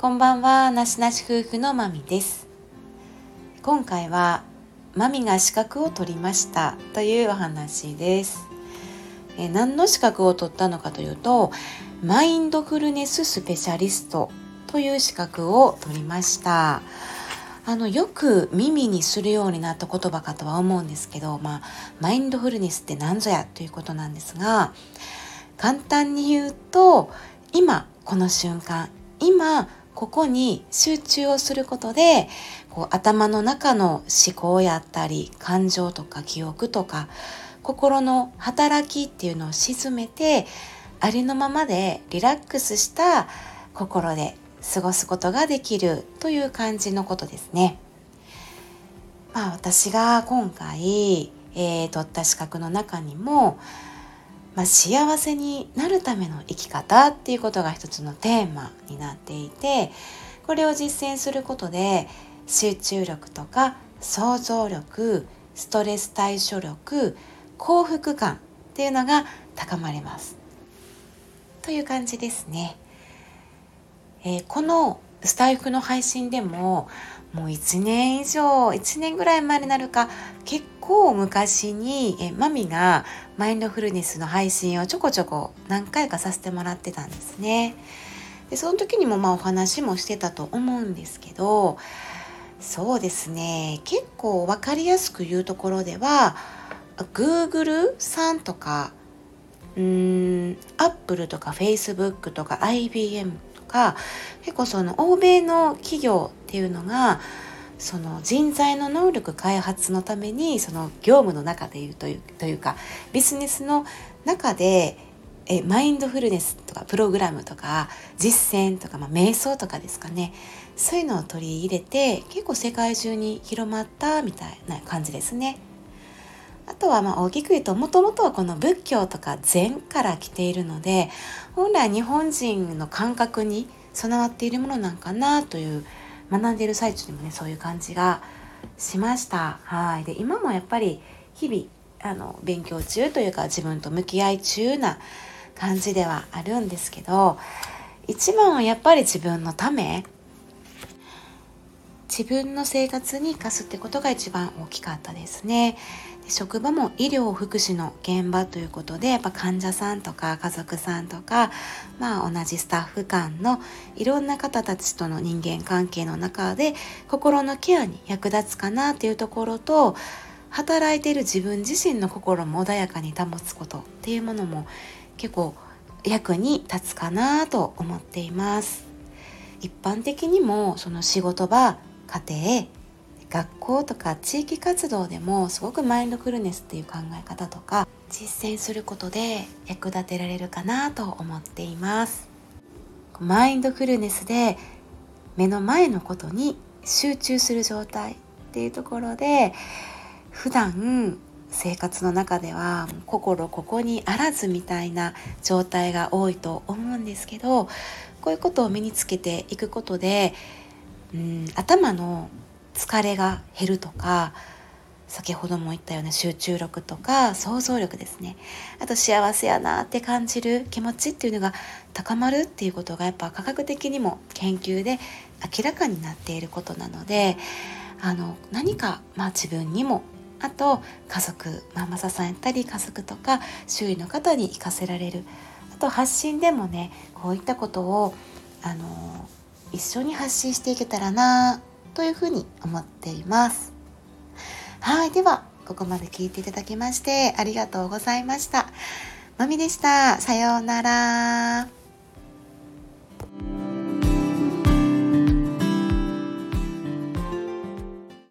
こんばんは、なしなし夫婦のまみです。今回は、まみが資格を取りましたというお話です。え何の資格を取ったのかというと、マインドフルネススペシャリストという資格を取りました。あのよく耳にするようになった言葉かとは思うんですけど、まあ、マインドフルネスって何ぞやということなんですが簡単に言うと今この瞬間今ここに集中をすることでこう頭の中の思考やったり感情とか記憶とか心の働きっていうのを沈めてありのままでリラックスした心で過ごすことができるという感じのことですね。まあ私が今回、えー、取った資格の中にもまあ、幸せになるための生き方っていうことが一つのテーマになっていてこれを実践することで集中力とか想像力ストレス対処力幸福感っていうのが高まります。という感じですね、えー、このスタイフの配信でももう1年以上1年ぐらい前になるか結構昔にえマミがマインドフルネスの配信をちょこちょこ何回かさせてもらってたんですね。でその時にもまあお話もしてたと思うんですけどそうですね結構分かりやすく言うところでは Google さんとかうーん Apple とか Facebook とか IBM とか結構その欧米の企業っていうのがその人材の能力開発のためにその業務の中でいうというというかビジネスの中でえマインドフルネスとかプログラムとか実践とか、まあ、瞑想とかですかねそういうのを取り入れて結構世界中に広まったみたいな感じですね。あとはまあ大きく言うともともとはこの仏教とか禅から来ているので本来日本人の感覚に備わっているものなんかなという学んでいる最中にもねそういう感じがしましたはいで今もやっぱり日々あの勉強中というか自分と向き合い中な感じではあるんですけど一番はやっぱり自分のため自分の生活に生かすってことが一番大きかったですね。職場も医療福祉の現場ということでやっぱ患者さんとか家族さんとか、まあ、同じスタッフ間のいろんな方たちとの人間関係の中で心のケアに役立つかなっていうところと働いている自分自身の心も穏やかに保つことっていうものも結構役に立つかなと思っています。一般的にもその仕事場家庭学校とか地域活動でもすごくマインドフルネスっていう考え方とか実践することで役立てられるかなと思っています。マインドフルネスで目の前のことに集中する状態っていうところで普段生活の中では心ここにあらずみたいな状態が多いと思うんですけどこういうことを身につけていくことでうん頭の疲れが減るとか先ほども言ったような集中力とか想像力ですね。あと幸せやなって感じる気持ちっていうのが高まるっていうことがやっぱ科学的にも研究で明らかになっていることなのであの何か、まあ、自分にもあと家族ママさんやったり家族とか周囲の方に活かせられる。あと発信でもねこういったことをあの一緒に発信していけたらなというふうに思っています。はい、では、ここまで聞いていただきまして、ありがとうございました。まみでした。さようなら。